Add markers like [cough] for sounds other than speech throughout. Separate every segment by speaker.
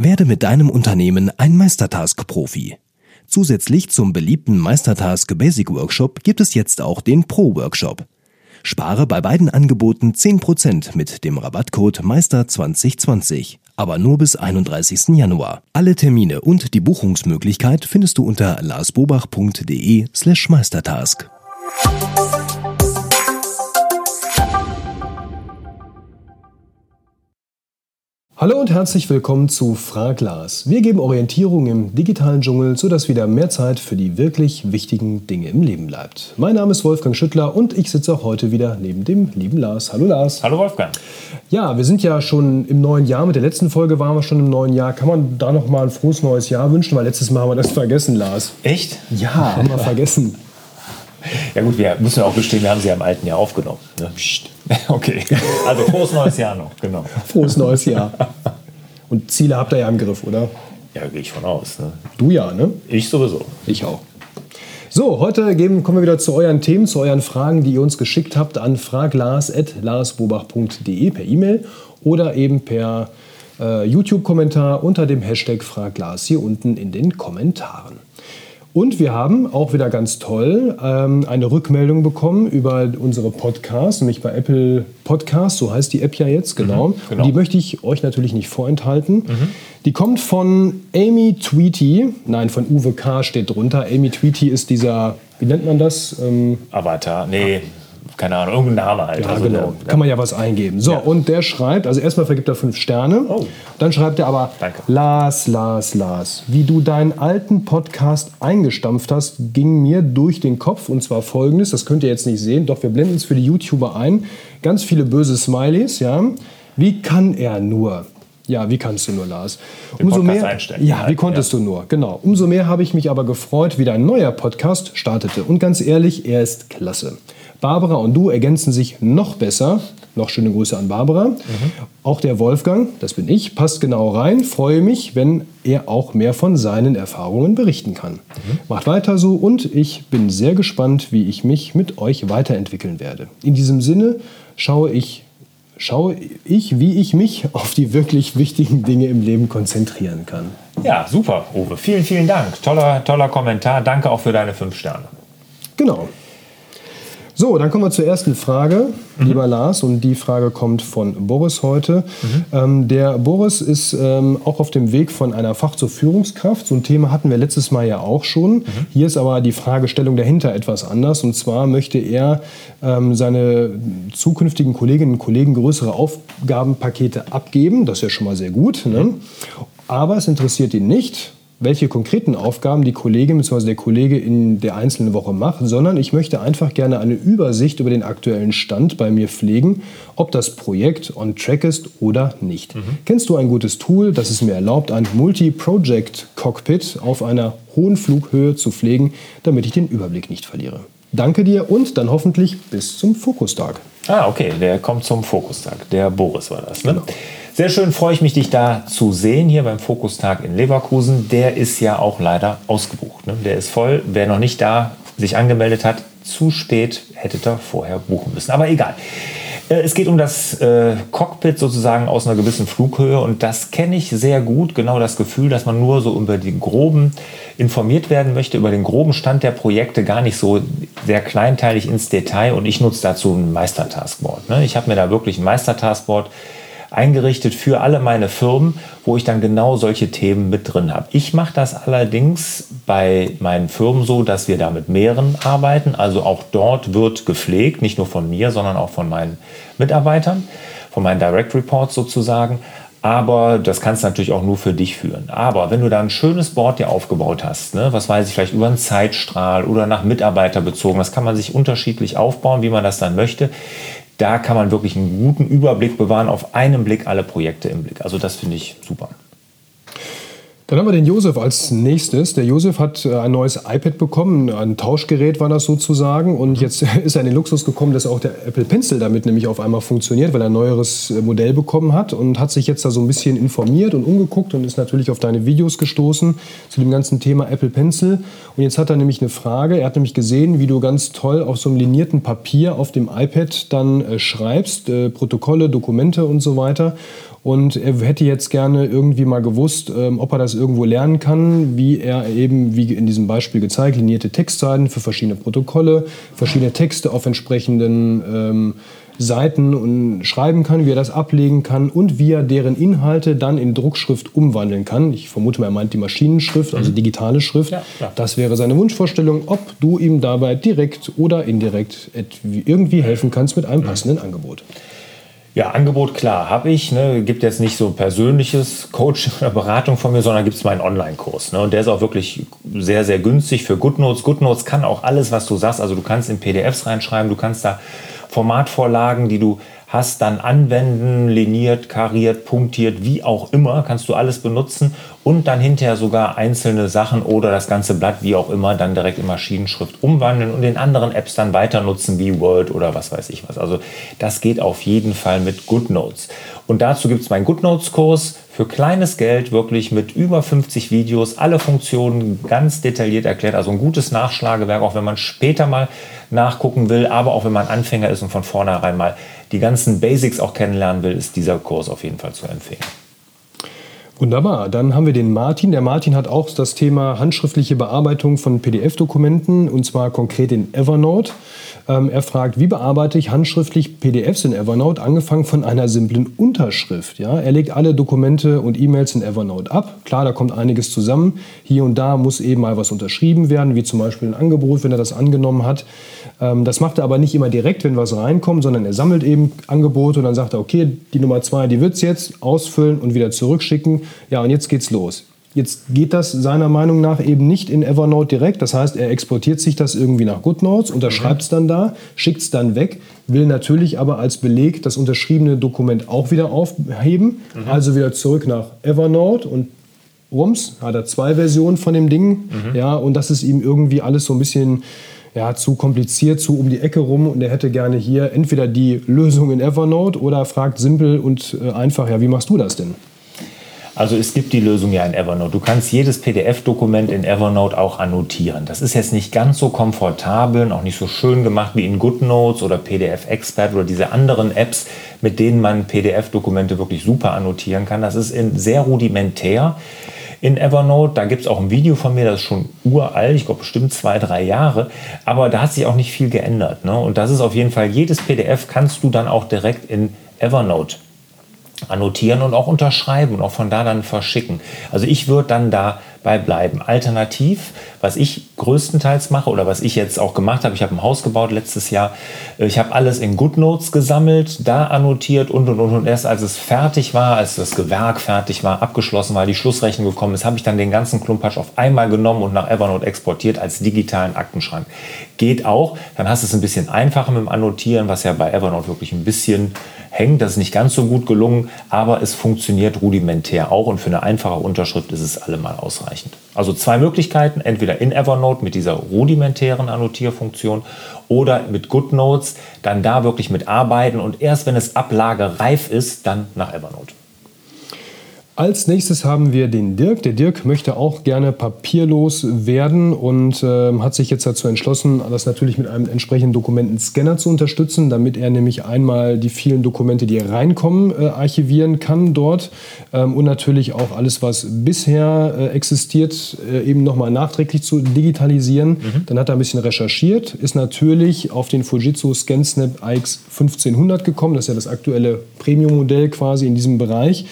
Speaker 1: Werde mit deinem Unternehmen ein Meistertask-Profi. Zusätzlich zum beliebten Meistertask Basic Workshop gibt es jetzt auch den Pro Workshop. Spare bei beiden Angeboten 10% mit dem Rabattcode Meister2020, aber nur bis 31. Januar. Alle Termine und die Buchungsmöglichkeit findest du unter larsbobach.de
Speaker 2: Hallo und herzlich willkommen zu Frag Lars. Wir geben Orientierung im digitalen Dschungel, sodass wieder mehr Zeit für die wirklich wichtigen Dinge im Leben bleibt. Mein Name ist Wolfgang Schüttler und ich sitze auch heute wieder neben dem lieben Lars. Hallo Lars.
Speaker 3: Hallo Wolfgang.
Speaker 2: Ja, wir sind ja schon im neuen Jahr. Mit der letzten Folge waren wir schon im neuen Jahr. Kann man da noch mal ein frohes neues Jahr wünschen? Weil letztes Mal haben wir das vergessen, Lars.
Speaker 3: Echt?
Speaker 2: Ja, haben wir vergessen.
Speaker 3: Ja gut, wir müssen auch gestehen, wir haben sie ja im alten Jahr aufgenommen. Ne? Psst. [laughs] Okay, also frohes neues Jahr noch, genau.
Speaker 2: Frohes neues Jahr. [laughs] Und Ziele habt ihr ja im Griff, oder?
Speaker 3: Ja, gehe ich von aus. Ne?
Speaker 2: Du ja, ne?
Speaker 3: Ich sowieso.
Speaker 2: Ich auch. So, heute geben, kommen wir wieder zu euren Themen, zu euren Fragen, die ihr uns geschickt habt an fraglars.larsbobach.de per E-Mail oder eben per äh, YouTube-Kommentar unter dem Hashtag Fraglars hier unten in den Kommentaren. Und wir haben auch wieder ganz toll ähm, eine Rückmeldung bekommen über unsere Podcasts, nämlich bei Apple Podcasts, so heißt die App ja jetzt, genau. Mhm, genau. Und die möchte ich euch natürlich nicht vorenthalten. Mhm. Die kommt von Amy Tweety, nein, von Uwe K. steht drunter. Amy Tweety ist dieser, wie nennt man das?
Speaker 3: Ähm, Avatar, nee keine Ahnung, irgendein Name halt.
Speaker 2: Ja, also genau. Der, Kann man ja was eingeben. So, ja. und der schreibt, also erstmal vergibt er fünf Sterne. Oh. Dann schreibt er aber, Danke. Lars, Lars, Lars, wie du deinen alten Podcast eingestampft hast, ging mir durch den Kopf. Und zwar folgendes, das könnt ihr jetzt nicht sehen, doch wir blenden es für die YouTuber ein. Ganz viele böse Smileys, ja. Wie kann er nur? Ja, wie kannst du nur, Lars?
Speaker 3: Den Umso Podcast mehr, einstellen.
Speaker 2: Ja, wie konntest ja. du nur? Genau. Umso mehr habe ich mich aber gefreut, wie dein neuer Podcast startete. Und ganz ehrlich, er ist klasse. Barbara und du ergänzen sich noch besser. Noch schöne Grüße an Barbara. Mhm. Auch der Wolfgang, das bin ich, passt genau rein. Freue mich, wenn er auch mehr von seinen Erfahrungen berichten kann. Mhm. Macht weiter so und ich bin sehr gespannt, wie ich mich mit euch weiterentwickeln werde. In diesem Sinne schaue ich, schaue ich, wie ich mich auf die wirklich wichtigen Dinge im Leben konzentrieren kann.
Speaker 3: Ja, super, Uwe. Vielen, vielen Dank. Toller, toller Kommentar. Danke auch für deine fünf Sterne.
Speaker 2: Genau. So, dann kommen wir zur ersten Frage, mhm. lieber Lars. Und die Frage kommt von Boris heute. Mhm. Ähm, der Boris ist ähm, auch auf dem Weg von einer Fach zur Führungskraft. So ein Thema hatten wir letztes Mal ja auch schon. Mhm. Hier ist aber die Fragestellung dahinter etwas anders. Und zwar möchte er ähm, seine zukünftigen Kolleginnen und Kollegen größere Aufgabenpakete abgeben. Das ist ja schon mal sehr gut. Ne? Aber es interessiert ihn nicht, welche konkreten Aufgaben die Kollegin bzw. der Kollege in der einzelnen Woche macht, sondern ich möchte einfach gerne eine Übersicht über den aktuellen Stand bei mir pflegen, ob das Projekt on track ist oder nicht. Mhm. Kennst du ein gutes Tool, das es mir erlaubt, ein Multi-Project-Cockpit auf einer hohen Flughöhe zu pflegen, damit ich den Überblick nicht verliere? Danke dir und dann hoffentlich bis zum Fokustag.
Speaker 3: Ah, okay, der kommt zum Fokustag. Der Boris war das, ne? Genau. Sehr schön, freue ich mich, dich da zu sehen hier beim Fokustag in Leverkusen. Der ist ja auch leider ausgebucht. Ne? Der ist voll. Wer noch nicht da sich angemeldet hat, zu spät hätte er vorher buchen müssen. Aber egal. Äh, es geht um das äh, Cockpit sozusagen aus einer gewissen Flughöhe und das kenne ich sehr gut. Genau das Gefühl, dass man nur so über die groben informiert werden möchte, über den groben Stand der Projekte, gar nicht so sehr kleinteilig ins Detail. Und ich nutze dazu ein Meistertaskboard. Ne? Ich habe mir da wirklich ein Meistertaskboard eingerichtet für alle meine Firmen, wo ich dann genau solche Themen mit drin habe. Ich mache das allerdings bei meinen Firmen so, dass wir da mit mehreren arbeiten. Also auch dort wird gepflegt, nicht nur von mir, sondern auch von meinen Mitarbeitern, von meinen Direct Reports sozusagen. Aber das kannst du natürlich auch nur für dich führen. Aber wenn du da ein schönes Board dir aufgebaut hast, ne, was weiß ich, vielleicht über einen Zeitstrahl oder nach Mitarbeiter bezogen, das kann man sich unterschiedlich aufbauen, wie man das dann möchte da kann man wirklich einen guten Überblick bewahren, auf einen Blick alle Projekte im Blick. Also das finde ich super.
Speaker 2: Dann haben wir den Josef als nächstes. Der Josef hat äh, ein neues iPad bekommen, ein Tauschgerät war das sozusagen. Und jetzt [laughs] ist er in den Luxus gekommen, dass auch der Apple Pencil damit nämlich auf einmal funktioniert, weil er ein neueres äh, Modell bekommen hat und hat sich jetzt da so ein bisschen informiert und umgeguckt und ist natürlich auf deine Videos gestoßen zu dem ganzen Thema Apple Pencil. Und jetzt hat er nämlich eine Frage. Er hat nämlich gesehen, wie du ganz toll auf so einem linierten Papier auf dem iPad dann äh, schreibst, Protokolle, Dokumente und so weiter. Und er hätte jetzt gerne irgendwie mal gewusst, ähm, ob er das irgendwo lernen kann, wie er eben, wie in diesem Beispiel gezeigt, linierte Textseiten für verschiedene Protokolle, verschiedene Texte auf entsprechenden ähm, Seiten und schreiben kann, wie er das ablegen kann und wie er deren Inhalte dann in Druckschrift umwandeln kann. Ich vermute mal, er meint die Maschinenschrift, also mhm. digitale Schrift. Ja, das wäre seine Wunschvorstellung, ob du ihm dabei direkt oder indirekt irgendwie helfen kannst mit einem passenden Angebot.
Speaker 3: Ja, Angebot, klar, habe ich. Ne. Gibt jetzt nicht so persönliches Coaching [laughs] oder Beratung von mir, sondern gibt es meinen Online-Kurs. Ne. Und der ist auch wirklich sehr, sehr günstig für GoodNotes. GoodNotes kann auch alles, was du sagst. Also du kannst in PDFs reinschreiben, du kannst da Formatvorlagen, die du hast, dann anwenden, liniert, kariert, punktiert, wie auch immer, kannst du alles benutzen und dann hinterher sogar einzelne Sachen oder das ganze Blatt, wie auch immer, dann direkt in Maschinenschrift umwandeln und in anderen Apps dann weiter nutzen, wie Word oder was weiß ich was. Also das geht auf jeden Fall mit GoodNotes. Und dazu gibt es meinen GoodNotes-Kurs für kleines Geld, wirklich mit über 50 Videos, alle Funktionen ganz detailliert erklärt. Also ein gutes Nachschlagewerk, auch wenn man später mal nachgucken will, aber auch wenn man Anfänger ist und von vornherein mal die ganzen Basics auch kennenlernen will, ist dieser Kurs auf jeden Fall zu empfehlen.
Speaker 2: Wunderbar. Dann haben wir den Martin. Der Martin hat auch das Thema handschriftliche Bearbeitung von PDF-Dokumenten und zwar konkret in Evernote. Ähm, er fragt, wie bearbeite ich handschriftlich PDFs in Evernote, angefangen von einer simplen Unterschrift. Ja? Er legt alle Dokumente und E-Mails in Evernote ab. Klar, da kommt einiges zusammen. Hier und da muss eben mal was unterschrieben werden, wie zum Beispiel ein Angebot, wenn er das angenommen hat. Ähm, das macht er aber nicht immer direkt, wenn was reinkommt, sondern er sammelt eben Angebote und dann sagt er, okay, die Nummer zwei, die wird es jetzt ausfüllen und wieder zurückschicken. Ja, und jetzt geht's los. Jetzt geht das seiner Meinung nach eben nicht in Evernote direkt. Das heißt, er exportiert sich das irgendwie nach GoodNotes, unterschreibt es dann da, schickt es dann weg, will natürlich aber als Beleg das unterschriebene Dokument auch wieder aufheben. Mhm. Also wieder zurück nach Evernote und Rums, hat er zwei Versionen von dem Ding. Mhm. Ja, und das ist ihm irgendwie alles so ein bisschen ja, zu kompliziert, zu um die Ecke rum und er hätte gerne hier entweder die Lösung in Evernote oder fragt simpel und äh, einfach, ja, wie machst du das denn?
Speaker 3: Also es gibt die Lösung ja in Evernote. Du kannst jedes PDF-Dokument in Evernote auch annotieren. Das ist jetzt nicht ganz so komfortabel und auch nicht so schön gemacht wie in GoodNotes oder PDF Expert oder diese anderen Apps, mit denen man PDF-Dokumente wirklich super annotieren kann. Das ist sehr rudimentär in Evernote. Da gibt es auch ein Video von mir, das ist schon uralt, ich glaube bestimmt zwei, drei Jahre. Aber da hat sich auch nicht viel geändert. Ne? Und das ist auf jeden Fall, jedes PDF kannst du dann auch direkt in Evernote annotieren und auch unterschreiben und auch von da dann verschicken. Also ich würde dann dabei bleiben. Alternativ, was ich größtenteils mache oder was ich jetzt auch gemacht habe, ich habe ein Haus gebaut letztes Jahr, ich habe alles in GoodNotes gesammelt, da annotiert und und und und erst als es fertig war, als das Gewerk fertig war, abgeschlossen war, die Schlussrechnung gekommen ist, habe ich dann den ganzen Klumpatsch auf einmal genommen und nach Evernote exportiert als digitalen Aktenschrank. Geht auch, dann hast du es ein bisschen einfacher mit dem Annotieren, was ja bei Evernote wirklich ein bisschen hängt. Das ist nicht ganz so gut gelungen, aber es funktioniert rudimentär auch und für eine einfache Unterschrift ist es allemal ausreichend. Also zwei Möglichkeiten, entweder in Evernote mit dieser rudimentären Annotierfunktion oder mit GoodNotes, dann da wirklich mit arbeiten und erst wenn es ablagereif ist, dann nach Evernote.
Speaker 2: Als nächstes haben wir den Dirk. Der Dirk möchte auch gerne papierlos werden und äh, hat sich jetzt dazu entschlossen, das natürlich mit einem entsprechenden Dokumentenscanner zu unterstützen, damit er nämlich einmal die vielen Dokumente, die reinkommen, äh, archivieren kann dort ähm, und natürlich auch alles, was bisher äh, existiert, äh, eben nochmal nachträglich zu digitalisieren. Mhm. Dann hat er ein bisschen recherchiert, ist natürlich auf den Fujitsu ScanSnap AX 1500 gekommen. Das ist ja das aktuelle Premium-Modell quasi in diesem Bereich.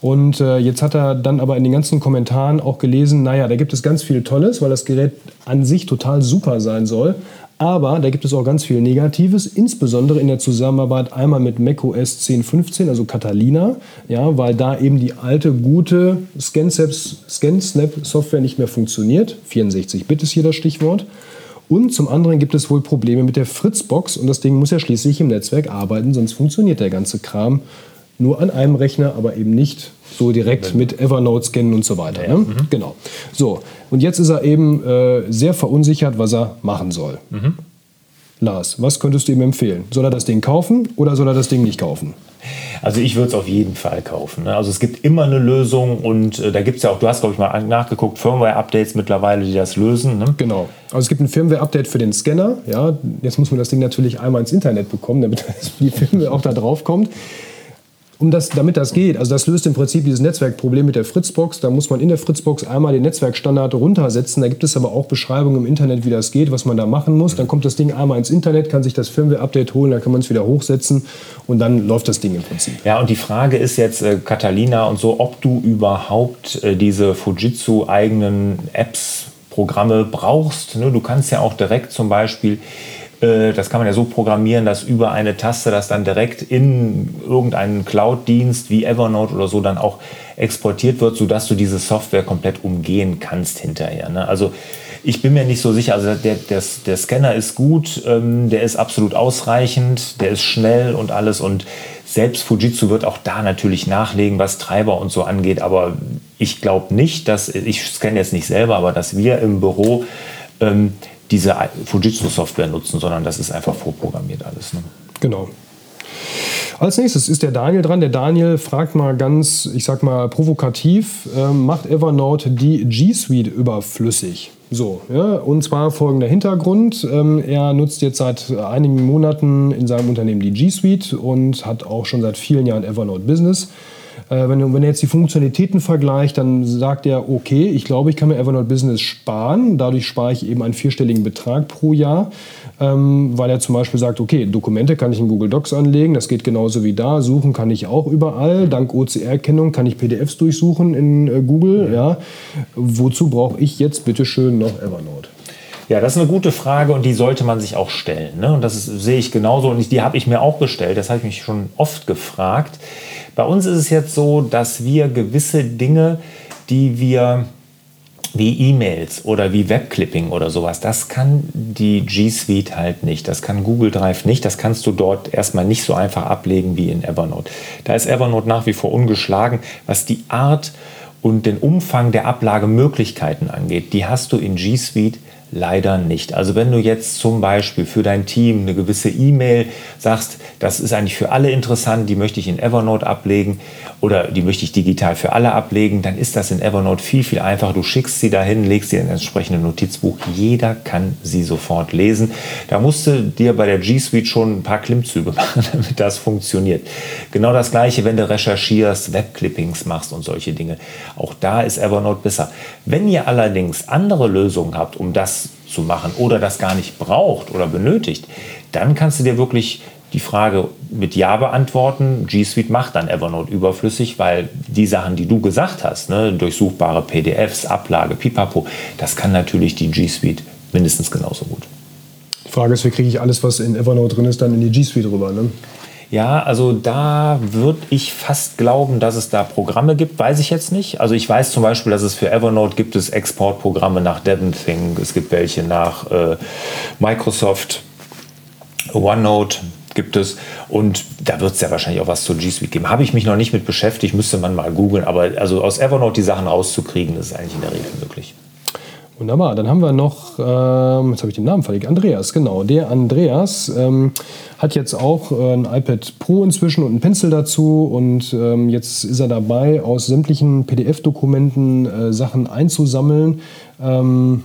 Speaker 2: Und äh, jetzt hat er dann aber in den ganzen Kommentaren auch gelesen, naja, da gibt es ganz viel Tolles, weil das Gerät an sich total super sein soll. Aber da gibt es auch ganz viel Negatives, insbesondere in der Zusammenarbeit einmal mit macOS 10.15, also Catalina, ja, weil da eben die alte gute ScanSnap-Software nicht mehr funktioniert. 64-Bit ist hier das Stichwort. Und zum anderen gibt es wohl Probleme mit der Fritzbox und das Ding muss ja schließlich im Netzwerk arbeiten, sonst funktioniert der ganze Kram nur an einem Rechner, aber eben nicht so direkt mit Evernote scannen und so weiter. Ja, ne? mhm. Genau. So, und jetzt ist er eben äh, sehr verunsichert, was er machen soll. Mhm. Lars, was könntest du ihm empfehlen? Soll er das Ding kaufen oder soll er das Ding nicht kaufen?
Speaker 3: Also ich würde es auf jeden Fall kaufen. Ne? Also es gibt immer eine Lösung und äh, da gibt es ja auch, du hast glaube ich mal nachgeguckt, Firmware-Updates mittlerweile, die das lösen. Ne?
Speaker 2: Genau. Also es gibt ein Firmware-Update für den Scanner. Ja, jetzt muss man das Ding natürlich einmal ins Internet bekommen, damit [laughs] die Firmware auch da drauf kommt. Um das, damit das geht, also das löst im Prinzip dieses Netzwerkproblem mit der Fritzbox. Da muss man in der Fritzbox einmal den Netzwerkstandard runtersetzen. Da gibt es aber auch Beschreibungen im Internet, wie das geht, was man da machen muss. Dann kommt das Ding einmal ins Internet, kann sich das Firmware-Update holen, dann kann man es wieder hochsetzen und dann läuft das Ding im Prinzip.
Speaker 3: Ja, und die Frage ist jetzt, äh, Catalina und so, ob du überhaupt äh, diese Fujitsu-eigenen Apps, Programme brauchst. Ne? Du kannst ja auch direkt zum Beispiel das kann man ja so programmieren, dass über eine Taste das dann direkt in irgendeinen Cloud-Dienst wie Evernote oder so dann auch exportiert wird, sodass du diese Software komplett umgehen kannst hinterher. Ne? Also ich bin mir nicht so sicher, also der, der, der Scanner ist gut, ähm, der ist absolut ausreichend, der ist schnell und alles und selbst Fujitsu wird auch da natürlich nachlegen, was Treiber und so angeht, aber ich glaube nicht, dass, ich scanne jetzt nicht selber, aber dass wir im Büro ähm, diese Fujitsu-Software nutzen, sondern das ist einfach vorprogrammiert alles. Ne?
Speaker 2: Genau. Als nächstes ist der Daniel dran. Der Daniel fragt mal ganz, ich sag mal, provokativ, äh, macht Evernote die G Suite überflüssig? So, ja, und zwar folgender Hintergrund. Ähm, er nutzt jetzt seit einigen Monaten in seinem Unternehmen die G Suite und hat auch schon seit vielen Jahren Evernote Business. Äh, wenn, wenn er jetzt die Funktionalitäten vergleicht, dann sagt er, okay, ich glaube, ich kann mir Evernote Business sparen. Dadurch spare ich eben einen vierstelligen Betrag pro Jahr, ähm, weil er zum Beispiel sagt, okay, Dokumente kann ich in Google Docs anlegen, das geht genauso wie da. Suchen kann ich auch überall. Dank OCR-Erkennung kann ich PDFs durchsuchen in äh, Google. Ja. Wozu brauche ich jetzt bitte schön noch Evernote?
Speaker 3: Ja, das ist eine gute Frage und die sollte man sich auch stellen. Ne? Und das ist, sehe ich genauso und die habe ich mir auch gestellt. Das habe ich mich schon oft gefragt. Bei uns ist es jetzt so, dass wir gewisse Dinge, die wir wie E-Mails oder wie Webclipping oder sowas, das kann die G Suite halt nicht. Das kann Google Drive nicht. Das kannst du dort erstmal nicht so einfach ablegen wie in Evernote. Da ist Evernote nach wie vor ungeschlagen, was die Art und den Umfang der Ablagemöglichkeiten angeht. Die hast du in G Suite Leider nicht. Also wenn du jetzt zum Beispiel für dein Team eine gewisse E-Mail sagst, das ist eigentlich für alle interessant, die möchte ich in Evernote ablegen oder die möchte ich digital für alle ablegen, dann ist das in Evernote viel, viel einfacher. Du schickst sie dahin, legst sie in ein entsprechendes Notizbuch. Jeder kann sie sofort lesen. Da musst du dir bei der G Suite schon ein paar Klimmzüge [laughs] machen, damit das funktioniert. Genau das gleiche, wenn du recherchierst, Webclippings machst und solche Dinge. Auch da ist Evernote besser. Wenn ihr allerdings andere Lösungen habt, um das zu machen oder das gar nicht braucht oder benötigt, dann kannst du dir wirklich die Frage mit Ja beantworten. G Suite macht dann Evernote überflüssig, weil die Sachen, die du gesagt hast, ne, durchsuchbare PDFs, Ablage, Pipapo, das kann natürlich die G Suite mindestens genauso gut.
Speaker 2: Die Frage ist, wie kriege ich alles, was in Evernote drin ist, dann in die G Suite rüber? Ne?
Speaker 3: Ja, also da würde ich fast glauben, dass es da Programme gibt, weiß ich jetzt nicht. Also ich weiß zum Beispiel, dass es für Evernote gibt es Exportprogramme nach DevonThink, es gibt welche nach äh, Microsoft, OneNote gibt es und da wird es ja wahrscheinlich auch was zur G Suite geben. Habe ich mich noch nicht mit beschäftigt, müsste man mal googeln, aber also aus Evernote die Sachen rauszukriegen, ist eigentlich in der Regel möglich.
Speaker 2: Wunderbar, dann haben wir noch, ähm, jetzt habe ich den Namen verlegt, Andreas, genau. Der Andreas ähm, hat jetzt auch äh, ein iPad Pro inzwischen und einen Pencil dazu und ähm, jetzt ist er dabei, aus sämtlichen PDF-Dokumenten äh, Sachen einzusammeln. Ähm,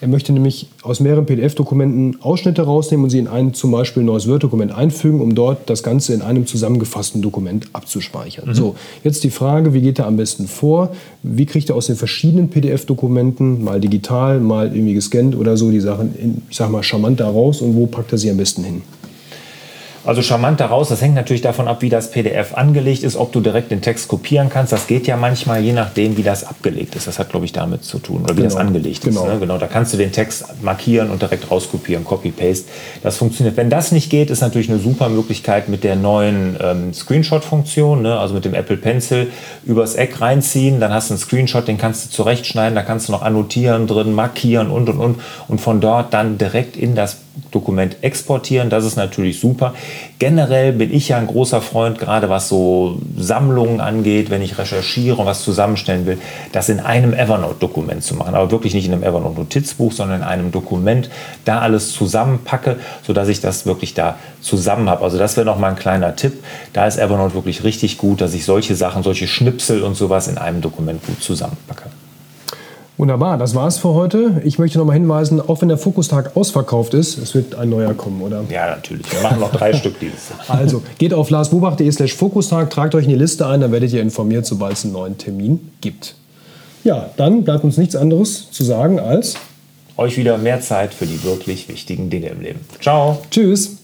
Speaker 2: er möchte nämlich aus mehreren PDF-Dokumenten Ausschnitte rausnehmen und sie in ein zum Beispiel neues Word-Dokument einfügen, um dort das Ganze in einem zusammengefassten Dokument abzuspeichern. Mhm. So, jetzt die Frage, wie geht er am besten vor? Wie kriegt er aus den verschiedenen PDF-Dokumenten, mal digital, mal irgendwie gescannt oder so, die Sachen, in, ich sag mal, charmant da raus und wo packt er sie am besten hin?
Speaker 3: Also charmant daraus, das hängt natürlich davon ab, wie das PDF angelegt ist, ob du direkt den Text kopieren kannst. Das geht ja manchmal, je nachdem, wie das abgelegt ist. Das hat, glaube ich, damit zu tun, oder wie genau. das angelegt genau. ist. Ne? Genau, da kannst du den Text markieren und direkt rauskopieren, Copy-Paste. Das funktioniert. Wenn das nicht geht, ist natürlich eine super Möglichkeit mit der neuen ähm, Screenshot-Funktion, ne? also mit dem Apple Pencil übers Eck reinziehen. Dann hast du einen Screenshot, den kannst du zurechtschneiden, da kannst du noch annotieren drin, markieren und und und. Und von dort dann direkt in das Dokument exportieren. Das ist natürlich super. Generell bin ich ja ein großer Freund, gerade was so Sammlungen angeht, wenn ich recherchiere und was zusammenstellen will, das in einem Evernote-Dokument zu machen. Aber wirklich nicht in einem Evernote-Notizbuch, sondern in einem Dokument, da alles zusammenpacke, sodass ich das wirklich da zusammen habe. Also das wäre noch mal ein kleiner Tipp. Da ist Evernote wirklich richtig gut, dass ich solche Sachen, solche Schnipsel und sowas in einem Dokument gut zusammenpacke.
Speaker 2: Wunderbar, das war's für heute. Ich möchte noch mal hinweisen, auch wenn der Fokustag ausverkauft ist, es wird ein neuer kommen, oder?
Speaker 3: Ja, natürlich. Wir machen noch drei [laughs] Stück dieses Jahr.
Speaker 2: Also, geht auf larsbobach.de slash Fokustag, tragt euch in die Liste ein, dann werdet ihr informiert, sobald es einen neuen Termin gibt. Ja, dann bleibt uns nichts anderes zu sagen als
Speaker 3: Euch wieder mehr Zeit für die wirklich wichtigen Dinge im Leben. Ciao.
Speaker 2: Tschüss.